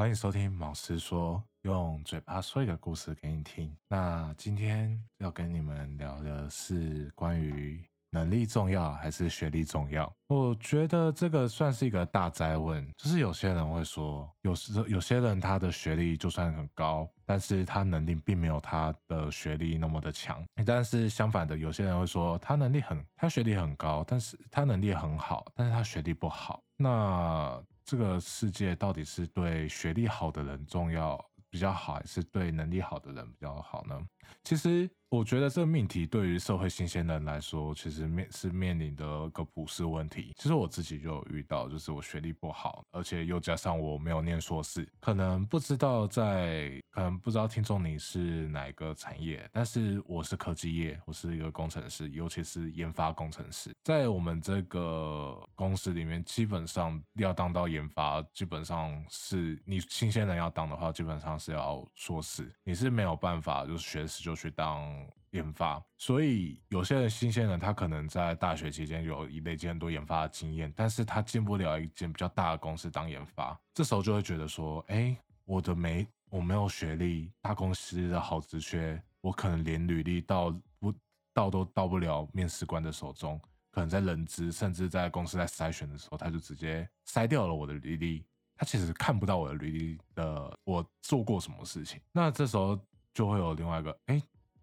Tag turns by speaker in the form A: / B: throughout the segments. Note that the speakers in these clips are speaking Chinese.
A: 欢迎收听毛师说，用嘴巴说一个故事给你听。那今天要跟你们聊的是关于能力重要还是学历重要？我觉得这个算是一个大灾问。就是有些人会说，有时有些人他的学历就算很高，但是他能力并没有他的学历那么的强。但是相反的，有些人会说，他能力很，他学历很高，但是他能力很好，但是他学历不好。那这个世界到底是对学历好的人重要比较好，还是对能力好的人比较好呢？其实。我觉得这个命题对于社会新鲜人来说，其实面是面临的个普世问题。其实我自己就有遇到，就是我学历不好，而且又加上我没有念硕士，可能不知道在，可能不知道听众你是哪一个产业，但是我是科技业，我是一个工程师，尤其是研发工程师，在我们这个公司里面，基本上要当到研发，基本上是你新鲜人要当的话，基本上是要硕士，你是没有办法就是学士就去当。研发，所以有些人新鲜人，他可能在大学期间有累积很多研发的经验，但是他进不了一间比较大的公司当研发，这时候就会觉得说，哎，我的没我没有学历，大公司的好职缺，我可能连履历到不到都到不了面试官的手中，可能在人资甚至在公司在筛选的时候，他就直接筛掉了我的履历，他其实看不到我的履历的我做过什么事情，那这时候就会有另外一个，哎。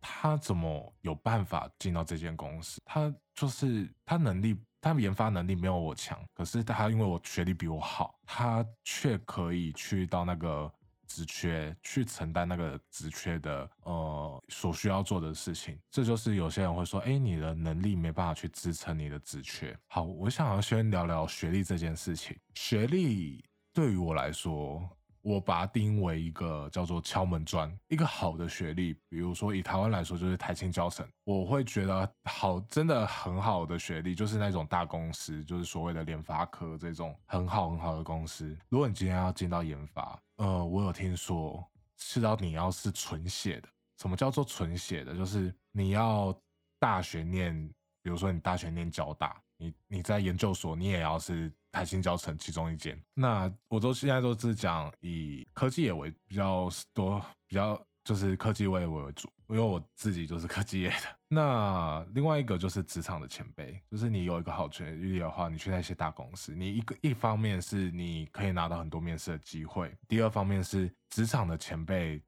A: 他怎么有办法进到这间公司？他就是他能力，他研发能力没有我强，可是他因为我学历比我好，他却可以去到那个职缺，去承担那个职缺的呃所需要做的事情。这就是有些人会说，哎，你的能力没办法去支撑你的职缺。好，我想要先聊聊学历这件事情。学历对于我来说。我把它定为一个叫做敲门砖，一个好的学历，比如说以台湾来说，就是台青教程，我会觉得好，真的很好的学历，就是那种大公司，就是所谓的联发科这种很好很好的公司。如果你今天要进到研发，呃，我有听说，是要你要是纯血的。什么叫做纯血的？就是你要大学念，比如说你大学念交大，你你在研究所，你也要是。台新教程其中一间，那我都现在都是讲以科技业为比较多，比较就是科技业为主，因为我自己就是科技业的。那另外一个就是职场的前辈，就是你有一个好学历的话，你去那些大公司，你一个一方面是你可以拿到很多面试的机会，第二方面是职场的前辈。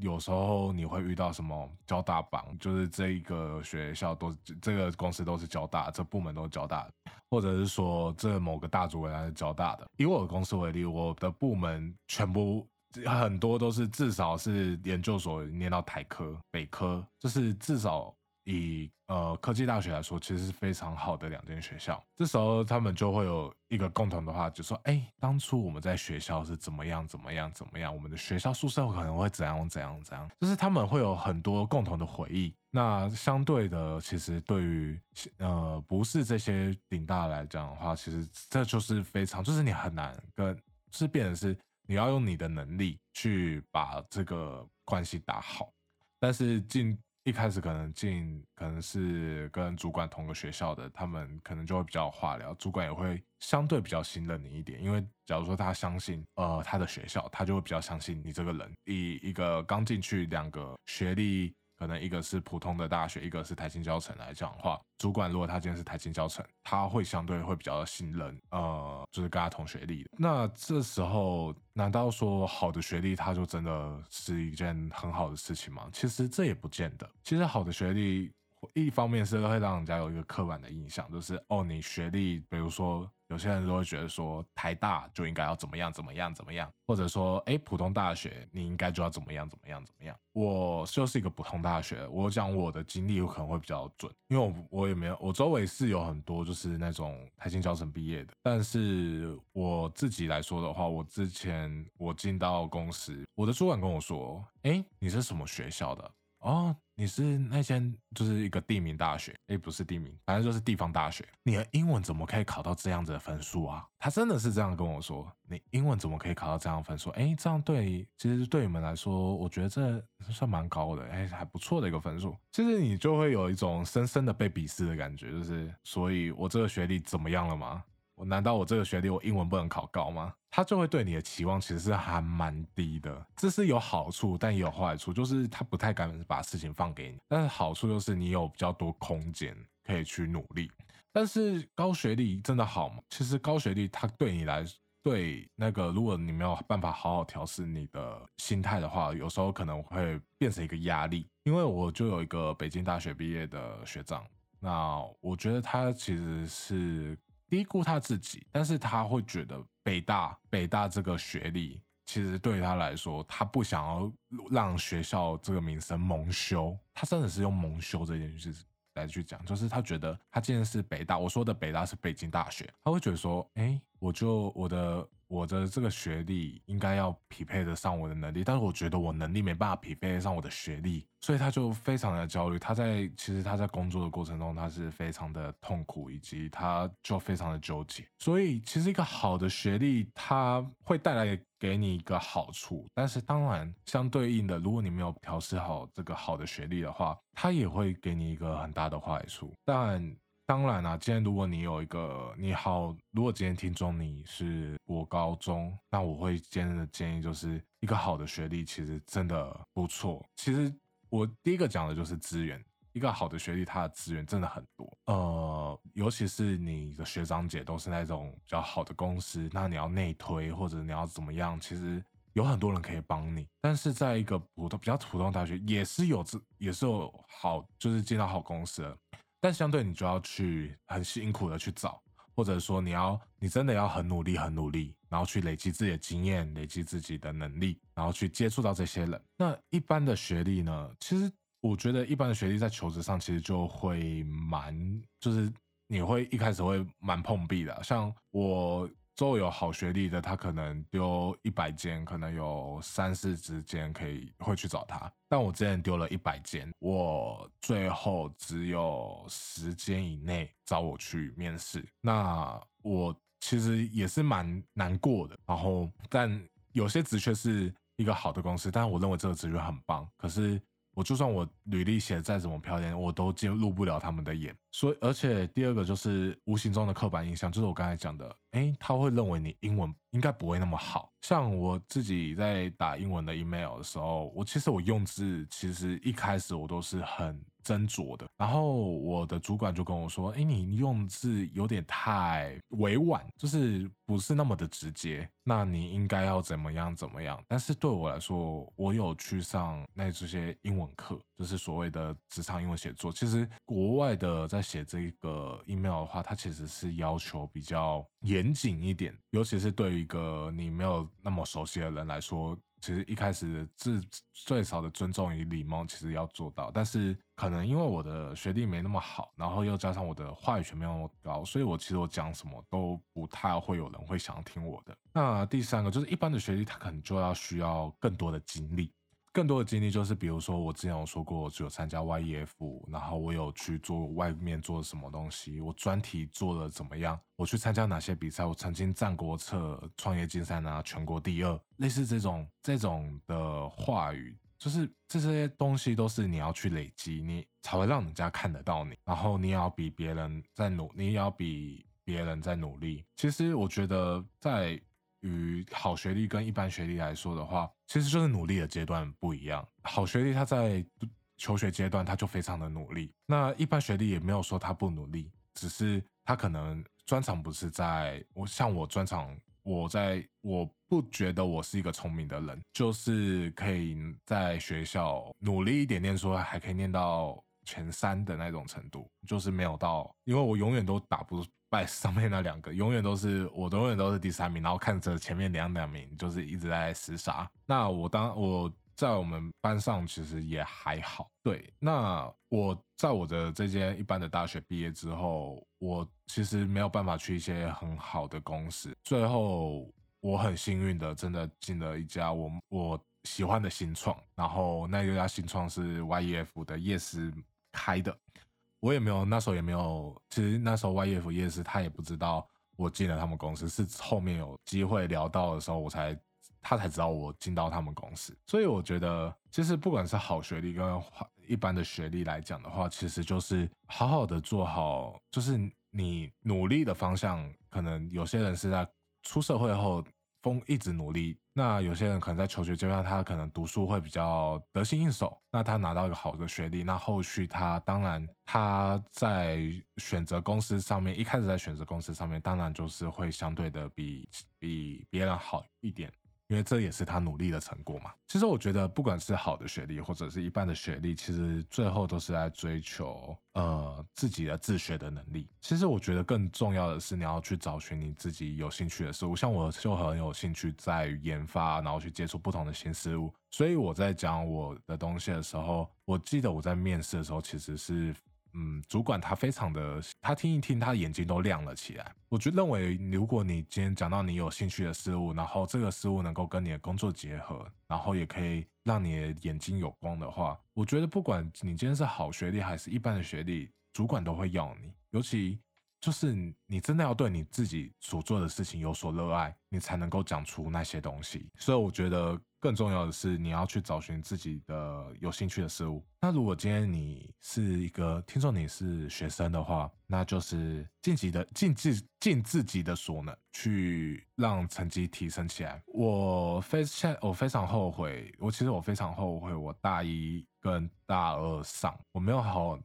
A: 有时候你会遇到什么交大榜，就是这一个学校都这个公司都是交大，这部门都是交大，或者是说这某个大主管是交大的。以我的公司为例，我的部门全部很多都是至少是研究所念到台科、北科，就是至少。以呃科技大学来说，其实是非常好的两间学校。这时候他们就会有一个共同的话，就说：哎，当初我们在学校是怎么样怎么样怎么样，我们的学校宿舍可能会怎样怎样怎样，就是他们会有很多共同的回忆。那相对的，其实对于呃不是这些顶大来讲的话，其实这就是非常，就是你很难跟，是变成是你要用你的能力去把这个关系打好，但是进。一开始可能进可能是跟主管同个学校的，他们可能就会比较话聊，主管也会相对比较信任你一点，因为假如说他相信呃他的学校，他就会比较相信你这个人。以一个刚进去两个学历。可能一个是普通的大学，一个是台青教程来讲的话，主管如果他今天是台青教程，他会相对会比较信任，呃，就是跟他同学历。那这时候，难道说好的学历他就真的是一件很好的事情吗？其实这也不见得。其实好的学历，一方面是会让人家有一个刻板的印象，就是哦，你学历，比如说。有些人都会觉得说台大就应该要怎么样怎么样怎么样，或者说哎普通大学你应该就要怎么样怎么样怎么样。我就是一个普通大学，我讲我的经历有可能会比较准，因为我我也没有，我周围是有很多就是那种台新教程毕业的，但是我自己来说的话，我之前我进到公司，我的主管跟我说，哎，你是什么学校的？哦，你是那间就是一个地名大学，哎，不是地名，反正就是地方大学。你的英文怎么可以考到这样子的分数啊？他真的是这样跟我说，你英文怎么可以考到这样分数？哎，这样对，其实对你们来说，我觉得这算蛮高的，哎，还不错的一个分数。其实你就会有一种深深的被鄙视的感觉，就是，所以我这个学历怎么样了吗？我难道我这个学历我英文不能考高吗？他就会对你的期望其实是还蛮低的，这是有好处，但也有坏处，就是他不太敢把事情放给你。但是好处就是你有比较多空间可以去努力。但是高学历真的好吗？其实高学历它对你来，对那个如果你没有办法好好调试你的心态的话，有时候可能会变成一个压力。因为我就有一个北京大学毕业的学长，那我觉得他其实是低估他自己，但是他会觉得北大北大这个学历，其实对他来说，他不想要让学校这个名声蒙羞，他真的是用蒙羞这件事来去讲，就是他觉得他今天是北大，我说的北大是北京大学，他会觉得说，哎，我就我的。我的这个学历应该要匹配得上我的能力，但是我觉得我能力没办法匹配得上我的学历，所以他就非常的焦虑。他在其实他在工作的过程中，他是非常的痛苦，以及他就非常的纠结。所以其实一个好的学历，它会带来给你一个好处，但是当然相对应的，如果你没有调试好这个好的学历的话，它也会给你一个很大的坏处。但当然啦，今天如果你有一个你好，如果今天听众你是我高中，那我会今天的建议就是一个好的学历其实真的不错。其实我第一个讲的就是资源，一个好的学历它的资源真的很多，呃，尤其是你的学长姐都是那种比较好的公司，那你要内推或者你要怎么样，其实有很多人可以帮你。但是在一个普通比较普通大学，也是有这也是有好，就是进到好公司。但相对你就要去很辛苦的去找，或者说你要你真的要很努力很努力，然后去累积自己的经验，累积自己的能力，然后去接触到这些人。那一般的学历呢？其实我觉得一般的学历在求职上其实就会蛮，就是你会一开始会蛮碰壁的。像我。都有好学历的，他可能丢一百间，可能有三四十间可以会去找他。但我之前丢了一百间，我最后只有十间以内找我去面试。那我其实也是蛮难过的。然后，但有些职缺是一个好的公司，但是我认为这个职缺很棒。可是我就算我履历写再怎么漂亮，我都进入不了他们的眼。所以，而且第二个就是无形中的刻板印象，就是我刚才讲的，哎，他会认为你英文应该不会那么好。像我自己在打英文的 email 的时候，我其实我用字其实一开始我都是很斟酌的。然后我的主管就跟我说，哎，你用字有点太委婉，就是不是那么的直接。那你应该要怎么样怎么样？但是对我来说，我有去上那这些英文课，就是所谓的职场英文写作。其实国外的在写这个 email 的话，它其实是要求比较严谨一点，尤其是对一个你没有那么熟悉的人来说，其实一开始最最少的尊重与礼貌其实要做到。但是可能因为我的学历没那么好，然后又加上我的话语权没有那么高，所以我其实我讲什么都不太会有人会想听我的。那第三个就是一般的学历，他可能就要需要更多的经历。更多的经历就是，比如说我之前有说过，我有参加 YEF，然后我有去做外面做什么东西，我专题做的怎么样，我去参加哪些比赛，我曾经战国策创业竞赛拿全国第二，类似这种这种的话语，就是这些东西都是你要去累积，你才会让人家看得到你，然后你也要比别人在努，你也要比别人在努力。其实我觉得在。与好学历跟一般学历来说的话，其实就是努力的阶段不一样。好学历他在求学阶段他就非常的努力，那一般学历也没有说他不努力，只是他可能专长不是在我像我专长，我在我不觉得我是一个聪明的人，就是可以在学校努力一点念书，还可以念到前三的那种程度，就是没有到，因为我永远都打不。拜上面那两个永远都是我，永远都是第三名，然后看着前面两两名就是一直在厮杀。那我当我在我们班上其实也还好。对，那我在我的这间一般的大学毕业之后，我其实没有办法去一些很好的公司。最后我很幸运的，真的进了一家我我喜欢的新创，然后那一家新创是 YEF 的夜市开的。我也没有，那时候也没有。其实那时候 YF 夜市他也不知道我进了他们公司，是后面有机会聊到的时候，我才他才知道我进到他们公司。所以我觉得，其实不管是好学历跟一般的学历来讲的话，其实就是好好的做好，就是你努力的方向，可能有些人是在出社会后风一直努力，那有些人可能在求学阶段，他可能读书会比较得心应手，那他拿到一个好的学历，那后续他当然他在选择公司上面，一开始在选择公司上面，当然就是会相对的比比别人好一点。因为这也是他努力的成果嘛。其实我觉得，不管是好的学历或者是一般的学历，其实最后都是在追求呃自己的自学的能力。其实我觉得更重要的是，你要去找寻你自己有兴趣的事物。像我就很有兴趣在研发，然后去接触不同的新事物。所以我在讲我的东西的时候，我记得我在面试的时候其实是。嗯，主管他非常的，他听一听，他的眼睛都亮了起来。我就认为，如果你今天讲到你有兴趣的事物，然后这个事物能够跟你的工作结合，然后也可以让你的眼睛有光的话，我觉得不管你今天是好学历还是一般的学历，主管都会要你。尤其就是你真的要对你自己所做的事情有所热爱，你才能够讲出那些东西。所以我觉得。更重要的是，你要去找寻自己的有兴趣的事物。那如果今天你是一个听众，你是学生的话，那就是尽己的尽自尽自己的所能，去让成绩提升起来。我非现我非常后悔，我其实我非常后悔，我大一跟大二上我没有好好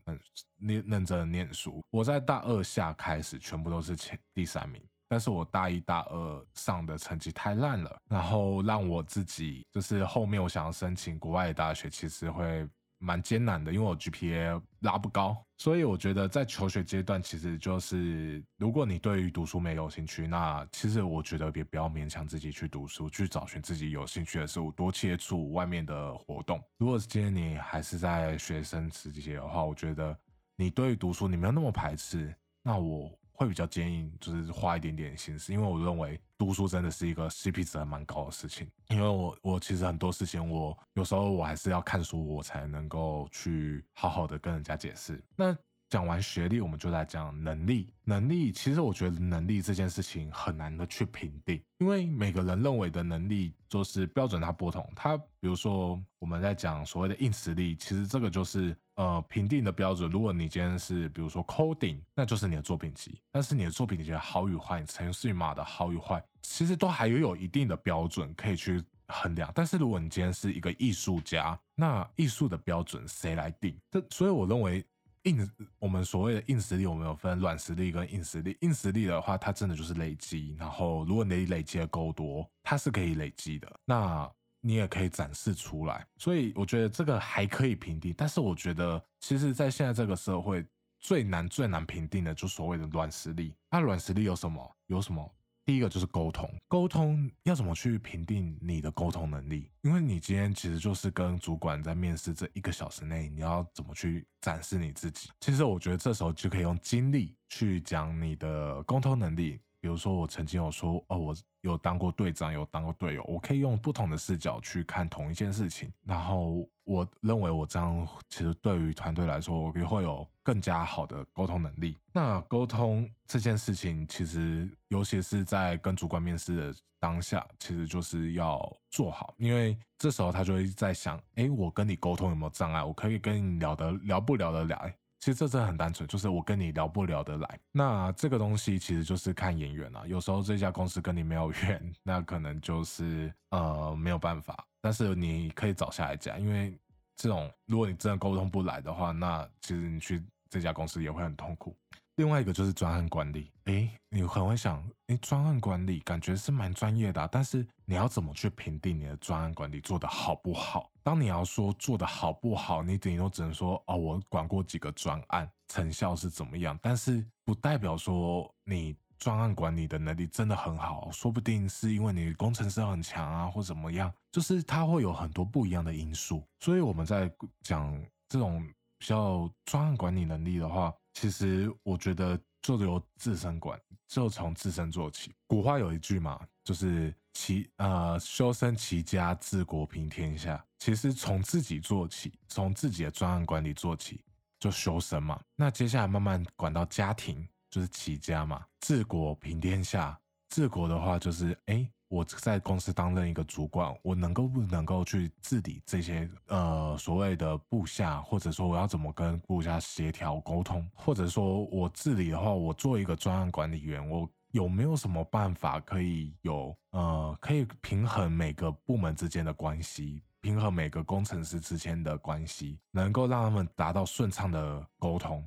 A: 认认真念书，我在大二下开始全部都是前第三名。但是我大一、大二上的成绩太烂了，然后让我自己就是后面我想要申请国外的大学，其实会蛮艰难的，因为我 GPA 拉不高。所以我觉得在求学阶段，其实就是如果你对于读书没有兴趣，那其实我觉得也不要勉强自己去读书，去找寻自己有兴趣的事物，多接触外面的活动。如果今天你还是在学生时期的话，我觉得你对于读书你没有那么排斥，那我。会比较建议就是花一点点心思，因为我认为读书真的是一个 CP 值还蛮高的事情。因为我我其实很多事情，我有时候我还是要看书，我才能够去好好的跟人家解释。那讲完学历，我们就来讲能力。能力其实我觉得能力这件事情很难的去评定，因为每个人认为的能力就是标准，它不同。它比如说我们在讲所谓的硬实力，其实这个就是呃评定的标准。如果你今天是比如说 coding，那就是你的作品集。但是你的作品集好与坏，程序码的好与坏，其实都还有有一定的标准可以去衡量。但是如果你今天是一个艺术家，那艺术的标准谁来定？这所以我认为。硬，我们所谓的硬实力，我们有分软实力跟硬实力。硬实力的话，它真的就是累积。然后，如果你累积的够多，它是可以累积的。那你也可以展示出来。所以，我觉得这个还可以评定。但是，我觉得其实，在现在这个社会，最难最难评定的，就所谓的软实力。那软实力有什么？有什么？第一个就是沟通，沟通要怎么去评定你的沟通能力？因为你今天其实就是跟主管在面试这一个小时内，你要怎么去展示你自己？其实我觉得这时候就可以用经历去讲你的沟通能力。比如说我曾经有说，哦，我有当过队长，有当过队友，我可以用不同的视角去看同一件事情，然后。我认为我这样其实对于团队来说，我也会有更加好的沟通能力。那沟通这件事情，其实尤其是在跟主管面试的当下，其实就是要做好，因为这时候他就会在想：哎，我跟你沟通有没有障碍？我可以跟你聊得聊不聊得来？其实这真的很单纯，就是我跟你聊不聊得来。那这个东西其实就是看眼缘啊。有时候这家公司跟你没有缘，那可能就是呃没有办法。但是你可以找下一家，因为这种如果你真的沟通不来的话，那其实你去这家公司也会很痛苦。另外一个就是专案管理，诶，你很会想，诶，专案管理感觉是蛮专业的，但是你要怎么去评定你的专案管理做得好不好？当你要说做得好不好，你顶多只能说，哦，我管过几个专案，成效是怎么样，但是不代表说你。专案管理的能力真的很好，说不定是因为你工程师很强啊，或怎么样，就是它会有很多不一样的因素。所以我们在讲这种比较专案管理能力的话，其实我觉得就由自身管，就从自身做起。古话有一句嘛，就是齐呃修身齐家治国平天下。其实从自己做起，从自己的专案管理做起，就修身嘛。那接下来慢慢管到家庭。就是齐家嘛，治国平天下。治国的话，就是哎，我在公司担任一个主管，我能够不能够去治理这些呃所谓的部下，或者说我要怎么跟部下协调沟通，或者说我治理的话，我做一个专案管理员，我有没有什么办法可以有呃可以平衡每个部门之间的关系，平衡每个工程师之间的关系，能够让他们达到顺畅的沟通。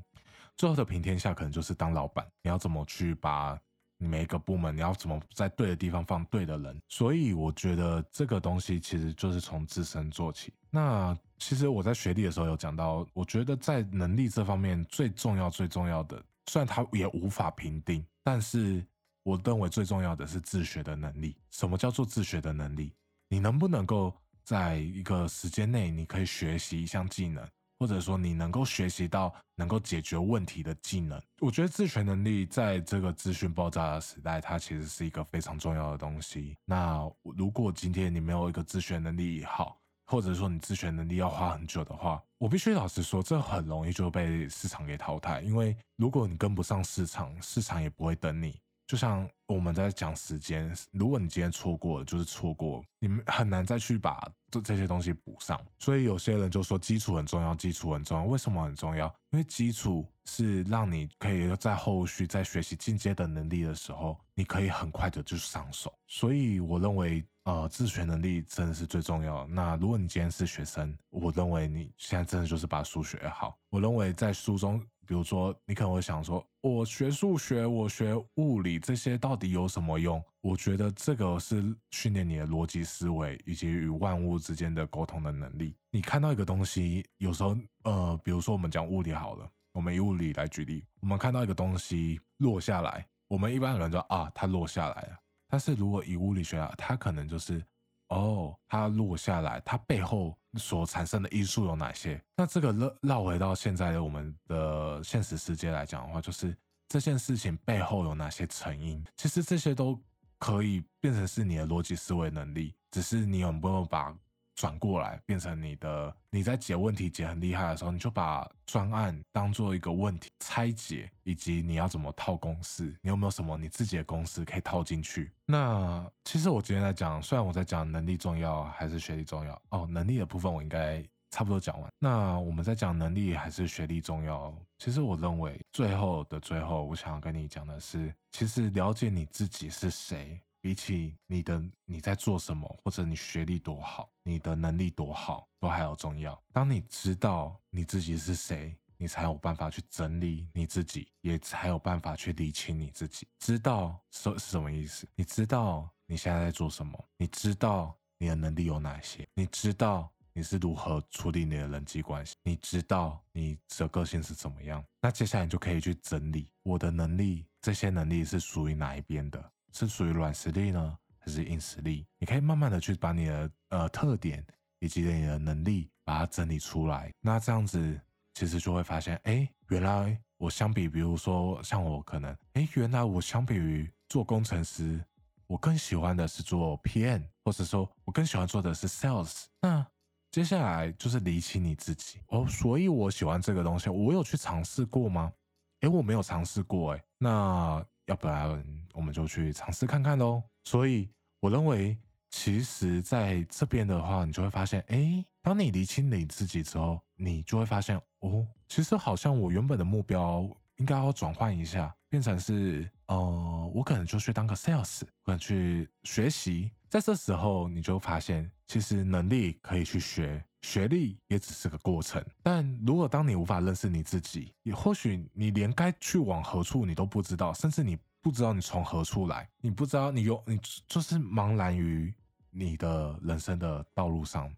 A: 最后的平天下可能就是当老板，你要怎么去把每一个部门，你要怎么在对的地方放对的人？所以我觉得这个东西其实就是从自身做起。那其实我在学历的时候有讲到，我觉得在能力这方面最重要、最重要的，虽然它也无法评定，但是我认为最重要的是自学的能力。什么叫做自学的能力？你能不能够在一个时间内，你可以学习一项技能？或者说你能够学习到能够解决问题的技能，我觉得自学能力在这个资讯爆炸的时代，它其实是一个非常重要的东西。那如果今天你没有一个自学能力好，或者说你自学能力要花很久的话，我必须老实说，这很容易就被市场给淘汰。因为如果你跟不上市场，市场也不会等你。就像我们在讲时间，如果你今天错过了，就是错过，你们很难再去把这这些东西补上。所以有些人就说基础很重要，基础很重要。为什么很重要？因为基础是让你可以在后续在学习进阶的能力的时候，你可以很快的就上手。所以我认为，呃，自学能力真的是最重要。那如果你今天是学生，我认为你现在真的就是把书学好。我认为在书中。比如说，你可能会想说，我学数学，我学物理，这些到底有什么用？我觉得这个是训练你的逻辑思维以及与万物之间的沟通的能力。你看到一个东西，有时候，呃，比如说我们讲物理好了，我们以物理来举例，我们看到一个东西落下来，我们一般人说啊，它落下来了。但是如果以物理学啊，它可能就是。哦，它落下来，它背后所产生的因素有哪些？那这个绕绕回到现在的我们的现实世界来讲的话，就是这件事情背后有哪些成因？其实这些都可以变成是你的逻辑思维能力，只是你有没有把。转过来变成你的，你在解问题解很厉害的时候，你就把专案当做一个问题拆解，以及你要怎么套公式，你有没有什么你自己的公式可以套进去？那其实我今天在讲，虽然我在讲能力重要还是学历重要哦，能力的部分我应该差不多讲完。那我们在讲能力还是学历重要？其实我认为最后的最后，我想要跟你讲的是，其实了解你自己是谁。比起你的你在做什么，或者你学历多好，你的能力多好，都还要重要。当你知道你自己是谁，你才有办法去整理你自己，也才有办法去理清你自己。知道是是什么意思？你知道你现在在做什么？你知道你的能力有哪些？你知道你是如何处理你的人际关系？你知道你的个性是怎么样？那接下来你就可以去整理我的能力，这些能力是属于哪一边的？是属于软实力呢，还是硬实力？你可以慢慢的去把你的呃特点以及你的能力把它整理出来。那这样子其实就会发现，哎，原来我相比，比如说像我可能，哎，原来我相比于做工程师，我更喜欢的是做 PM，或者说我更喜欢做的是 Sales。那接下来就是理清你自己哦，所以我喜欢这个东西，我有去尝试过吗？哎，我没有尝试过，哎，那。要不然我们就去尝试看看喽。所以我认为，其实在这边的话，你就会发现，哎，当你理清你自己之后，你就会发现，哦，其实好像我原本的目标应该要转换一下，变成是，呃，我可能就去当个 sales，可能去学习。在这时候，你就发现，其实能力可以去学。学历也只是个过程，但如果当你无法认识你自己，也或许你连该去往何处你都不知道，甚至你不知道你从何处来，你不知道你有你就是茫然于你的人生的道路上，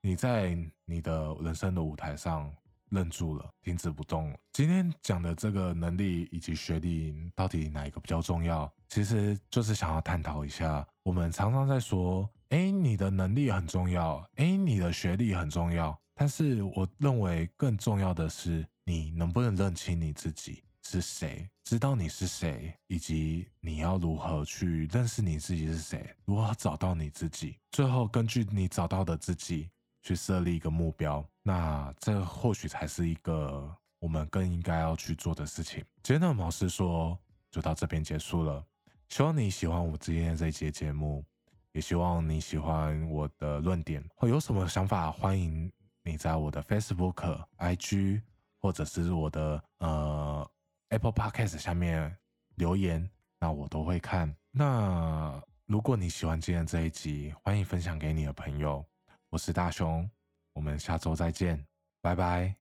A: 你在你的人生的舞台上愣住了，停止不动。今天讲的这个能力以及学历到底哪一个比较重要？其实就是想要探讨一下，我们常常在说。哎，你的能力很重要，哎，你的学历很重要，但是我认为更重要的是，你能不能认清你自己是谁，知道你是谁，以及你要如何去认识你自己是谁，如何找到你自己，最后根据你找到的自己去设立一个目标，那这或许才是一个我们更应该要去做的事情。今天的毛师说就到这边结束了，希望你喜欢我今天这一节节目。也希望你喜欢我的论点，或有什么想法，欢迎你在我的 Facebook、IG 或者是我的呃 Apple Podcast 下面留言，那我都会看。那如果你喜欢今天这一集，欢迎分享给你的朋友。我是大雄，我们下周再见，拜拜。